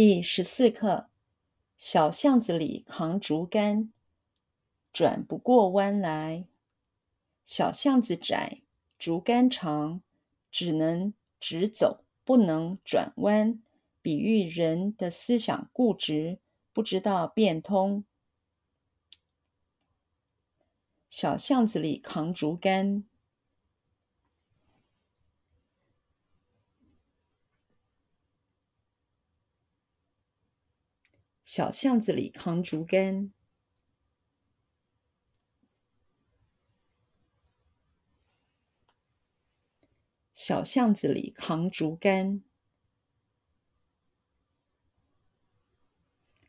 第十四课：小巷子里扛竹竿，转不过弯来。小巷子窄，竹竿长，只能直走，不能转弯。比喻人的思想固执，不知道变通。小巷子里扛竹竿。小巷子里扛竹竿，小巷子里扛竹竿，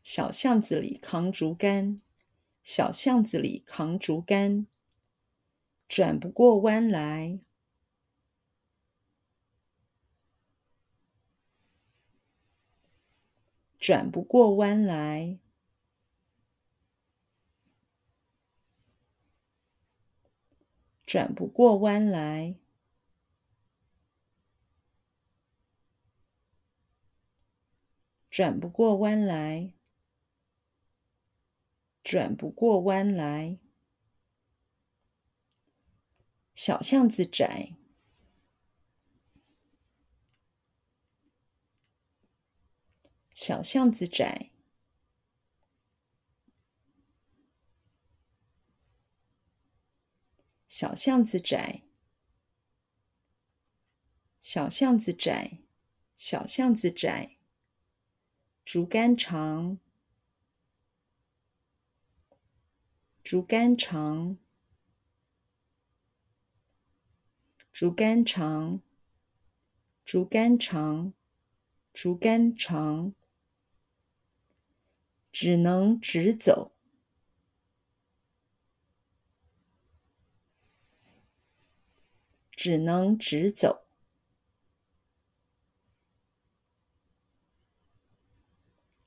小巷子里扛竹竿，小巷子里扛竹竿，转不过弯来。转不过弯来，转不过弯来，转不过弯来，转不过弯来。小巷子窄。小巷子窄，小巷子窄，小巷子窄，小巷子窄。竹竿长，竹竿长，竹竿长，竹竿长，竹竿长。只能直走，只能直走，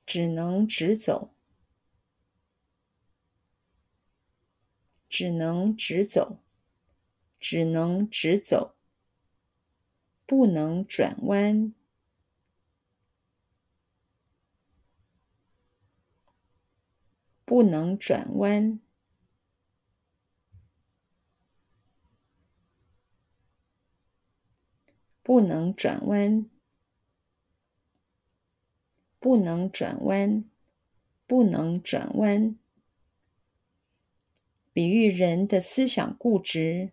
只能直走，只能直走，只能直走，不能转弯。不能转弯，不能转弯，不能转弯，不能转弯。比喻人的思想固执。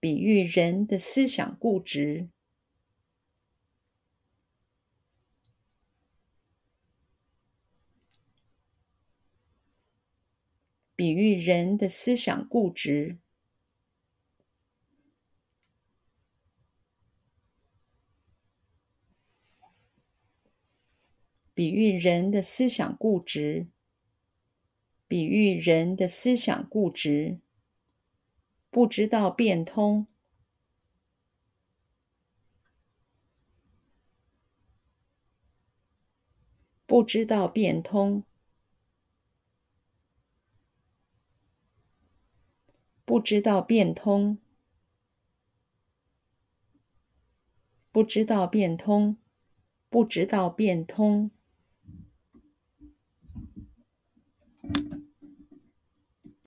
比喻人的思想固执，比喻人的思想固执，比喻人的思想固执，比喻人的思想固执。不知道变通，不知道变通，不知道变通，不知道变通，不知道变通。